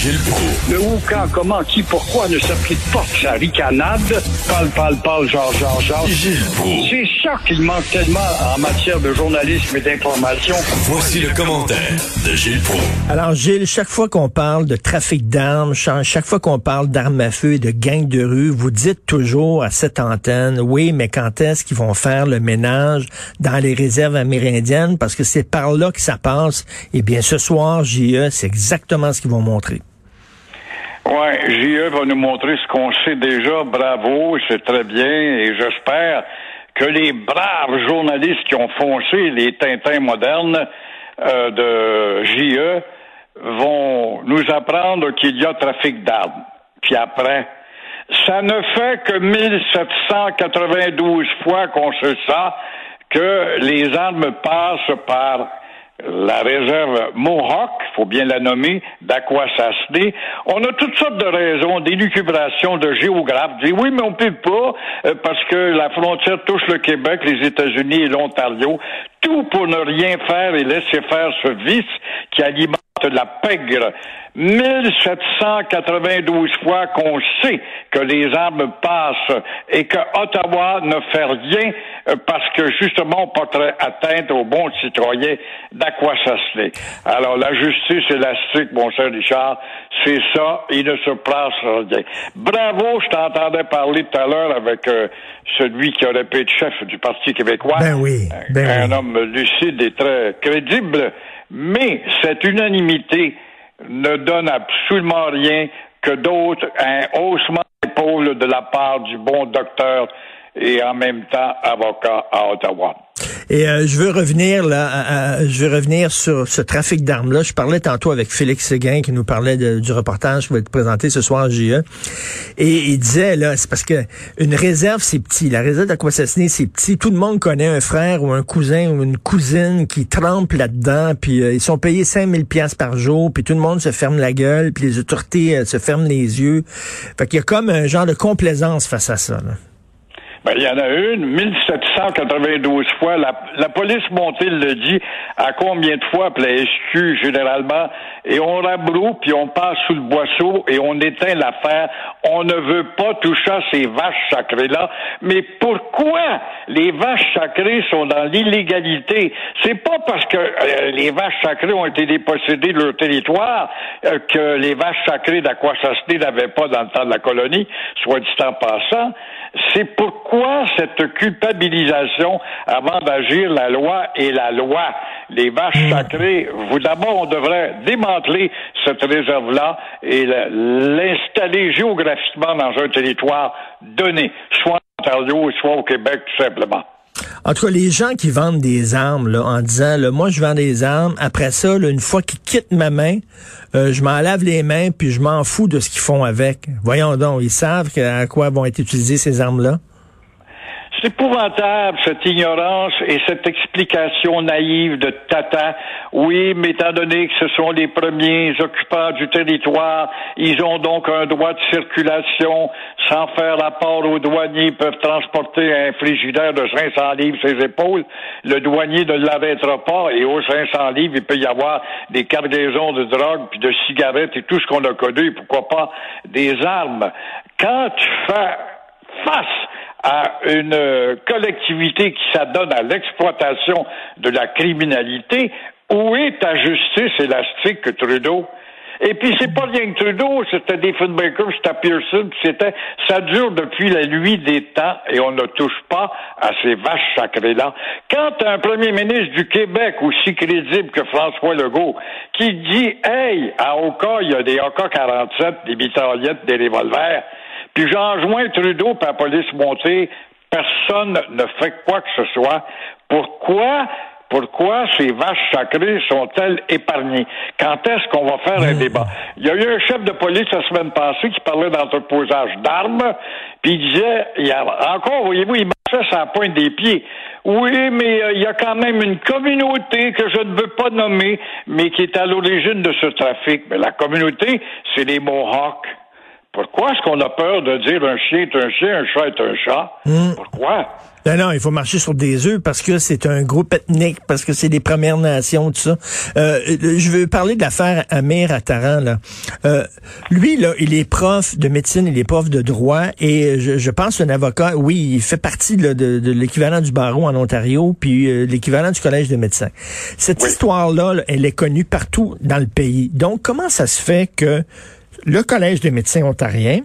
Gilles Proulx. Le où, quand, comment, qui, pourquoi ne s'applique pas sa ricanade? Parle, parle, parle, genre, genre, genre. Gilles Proulx. C'est ça qu'il manque tellement en matière de journalisme et d'information. Voici le commentaire de Gilles Proulx. Alors, Gilles, chaque fois qu'on parle de trafic d'armes, cha- chaque fois qu'on parle d'armes à feu et de gangs de rue, vous dites toujours à cette antenne, oui, mais quand est-ce qu'ils vont faire le ménage dans les réserves amérindiennes? Parce que c'est par là que ça passe. Eh bien, ce soir, JE, c'est exactement ce qu'ils vont montrer. Ouais, JE va nous montrer ce qu'on sait déjà. Bravo, c'est très bien. Et j'espère que les braves journalistes qui ont foncé les Tintins modernes euh, de JE vont nous apprendre qu'il y a trafic d'armes. Puis après, ça ne fait que 1792 fois qu'on se sent que les armes passent par la réserve Mohawk, faut bien la nommer, d'Aquasasné. On a toutes sortes de raisons, d'élucubration de géographes. Oui, mais on peut pas euh, parce que la frontière touche le Québec, les États-Unis et l'Ontario. Tout pour ne rien faire et laisser faire ce vice qui alimente la pègre. 1792 fois qu'on sait que les armes passent et que Ottawa ne fait rien euh, parce que justement on porterait atteinte aux bons citoyens d'Aquasasné. Alors la justice élastique, mon cher Richard, c'est ça, il ne se passe rien. Bravo, je t'entendais parler tout à l'heure avec euh, celui qui aurait pu être chef du Parti québécois. Ben oui, ben un oui. homme lucide et très crédible, mais cette unanimité ne donne absolument rien que d'autres, un haussement d'épaule de la part du bon docteur et en même temps avocat à Ottawa. Et euh, je veux revenir là, je veux revenir sur ce trafic d'armes là. Je parlais tantôt avec Félix Séguin qui nous parlait du reportage qui va être présenté ce soir à JE. Et il disait là, c'est parce que une réserve c'est petit. La réserve d'Aquassassiné c'est petit. Tout le monde connaît un frère ou un cousin ou une cousine qui trempe là-dedans. Puis euh, ils sont payés 5000 pièces par jour. Puis tout le monde se ferme la gueule. Puis les autorités euh, se ferment les yeux. Fait qu'il y a comme un genre de complaisance face à ça. Là. Ben, il y en a une, 1792 fois. La, la police montée le dit à combien de fois, puis la SQ généralement, et on rabroue, puis on passe sous le boisseau et on éteint l'affaire. On ne veut pas toucher à ces vaches sacrées-là. Mais pourquoi les vaches sacrées sont dans l'illégalité? C'est pas parce que euh, les vaches sacrées ont été dépossédées de leur territoire euh, que les vaches sacrées d'Aquasasné n'avaient pas dans le temps de la colonie, soit dit en passant. C'est pourquoi cette culpabilisation avant d'agir la loi et la loi. Les vaches sacrées, vous d'abord, on devrait démanteler cette réserve-là et l'installer géographiquement dans un territoire donné, soit en Ontario, soit au Québec, tout simplement. En tout cas, les gens qui vendent des armes là, en disant, là, moi je vends des armes, après ça, là, une fois qu'ils quittent ma main, euh, je m'en lave les mains, puis je m'en fous de ce qu'ils font avec. Voyons donc, ils savent à quoi vont être utilisées ces armes-là. C'est épouvantable, cette ignorance et cette explication naïve de Tata. Oui, mais étant donné que ce sont les premiers occupants du territoire, ils ont donc un droit de circulation. Sans faire rapport aux douaniers, ils peuvent transporter un frigidaire de 500 livres sur ses épaules. Le douanier ne l'arrêtera pas et aux 500 livres, il peut y avoir des cargaisons de drogue, puis de cigarettes et tout ce qu'on a connu, pourquoi pas des armes. Quand tu fais face à une euh, collectivité qui s'adonne à l'exploitation de la criminalité, où est ta justice élastique que Trudeau? Et puis c'est pas rien que Trudeau, c'était Diefenbaker, c'était Pearson, c'était, ça dure depuis la nuit des temps et on ne touche pas à ces vaches sacrées-là. Quand un premier ministre du Québec aussi crédible que François Legault, qui dit, hey, à Oka, il y a des AK-47, des mitraillettes, des revolvers, puis j'enjoins Trudeau par la police montée, personne ne fait quoi que ce soit. Pourquoi Pourquoi ces vaches sacrées sont-elles épargnées? Quand est-ce qu'on va faire un Hmm. débat? Il y a eu un chef de police la semaine passée qui parlait d'entreposage d'armes, puis il disait, il y a, encore, voyez-vous, il marchait sur la pointe des pieds. Oui, mais euh, il y a quand même une communauté que je ne veux pas nommer, mais qui est à l'origine de ce trafic. Mais la communauté, c'est les Mohawks. Pourquoi est-ce qu'on a peur de dire un chien est un chien, un chat est un chat? Hmm. Pourquoi? Non, non, il faut marcher sur des œufs parce que c'est un groupe ethnique, parce que c'est des Premières Nations, tout ça. Euh, je veux parler de l'affaire Amir Attaran. Là. Euh, lui, là, il est prof de médecine, il est prof de droit, et je, je pense un avocat, oui, il fait partie là, de, de l'équivalent du barreau en Ontario, puis euh, l'équivalent du collège de médecins. Cette Oui. histoire-là, là, elle est connue partout dans le pays. Donc, comment ça se fait que le collège des médecins ontariens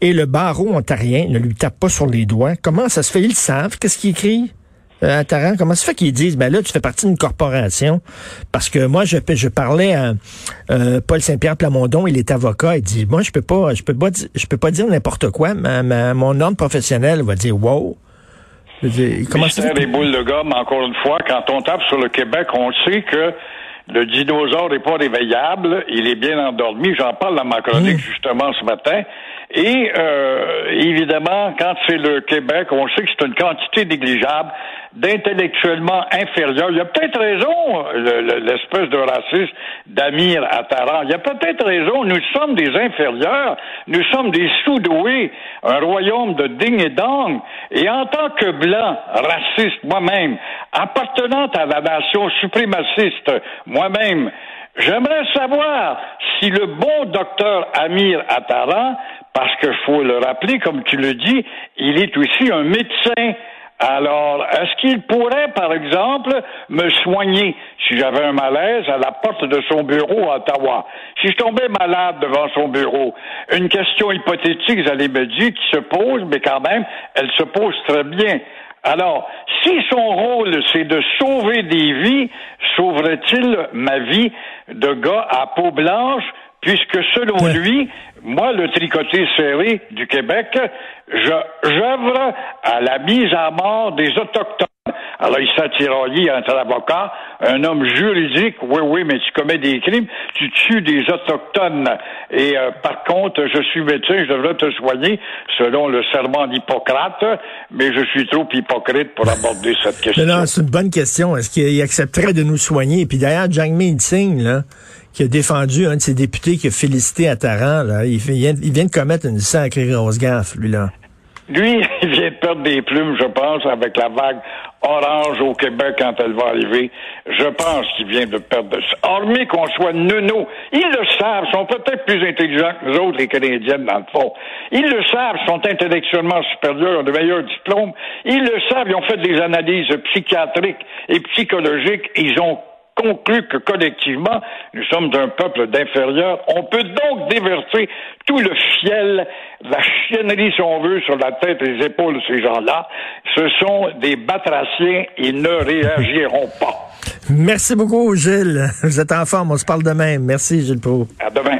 et le barreau ontarien ne lui tape pas sur les doigts. Comment ça se fait? Ils le savent. Qu'est-ce qu'ils écrivent? Euh, à Taran, comment ça se fait qu'ils disent, ben là, tu fais partie d'une corporation? Parce que moi, je, je parlais à euh, Paul Saint-Pierre Plamondon, il est avocat, il dit, moi, je peux pas, je peux pas, je peux pas dire n'importe quoi. Ma, ma- mon ordre professionnel va dire, wow. Je dire, comment ça fait? des boules de gomme, encore une fois, quand on tape sur le Québec, on sait que le dinosaure n'est pas réveillable, il est bien endormi. J'en parle dans ma chronique justement ce matin. Et euh, évidemment, quand c'est le Québec, on sait que c'est une quantité négligeable d'intellectuellement inférieurs. Il y a peut-être raison, le- le- l'espèce de raciste d'Amir Attaran. Il y a peut-être raison. Nous sommes des inférieurs. Nous sommes des sous-doués. Un royaume de ding et dong. Et en tant que blanc, raciste, moi-même, appartenant à la nation suprémaciste, moi-même, J'aimerais savoir si le bon docteur Amir Attaran, parce qu'il faut le rappeler, comme tu le dis, il est aussi un médecin. Alors, est-ce qu'il pourrait, par exemple, me soigner si j'avais un malaise à la porte de son bureau à Ottawa? Si je tombais malade devant son bureau, une question hypothétique, vous allez me dire, qui se pose, mais quand même, elle se pose très bien. Alors, si son rôle, c'est de sauver des vies, sauverait-il ma vie de gars à peau blanche, puisque selon Ouais. lui, moi, le tricoté serré du Québec, je- j'œuvre à la mise à mort des Autochtones. Alors, il s'est tiraillé entre avocat, un homme juridique, oui, oui, mais tu commets des crimes, tu tues des Autochtones. Et euh, par contre, je suis médecin, je devrais te soigner selon le serment d'Hippocrate, mais je suis trop hypocrite pour aborder cette question. Non, c'est une bonne question. Est-ce qu'il accepterait de nous soigner? Puis d'ailleurs, Jagmeet Singh, là, qui a défendu un de ses députés qui a félicité Attaran, là, il, vient, de commettre une sacrée grosse gaffe, lui, là. Lui, il vient de perdre des plumes, je pense, avec la vague orange au Québec quand elle va arriver. Je pense qu'il vient de perdre. Hormis qu'on soit nono, ils le savent, sont peut-être plus intelligents que nous autres, les Canadiennes, dans le fond. Ils le savent, sont intellectuellement supérieurs, ont de meilleurs diplômes. Ils le savent, ils ont fait des analyses psychiatriques et psychologiques. Ils ont conclu que collectivement, nous sommes un peuple d'inférieurs. On peut donc déverser tout le fiel, la chiennerie, si on veut, sur la tête et les épaules de ces gens-là. Ce sont des batraciens, ils ne réagiront pas. Merci beaucoup, Gilles. Vous êtes en forme, on se parle demain. Merci, Gilles Pro. À demain.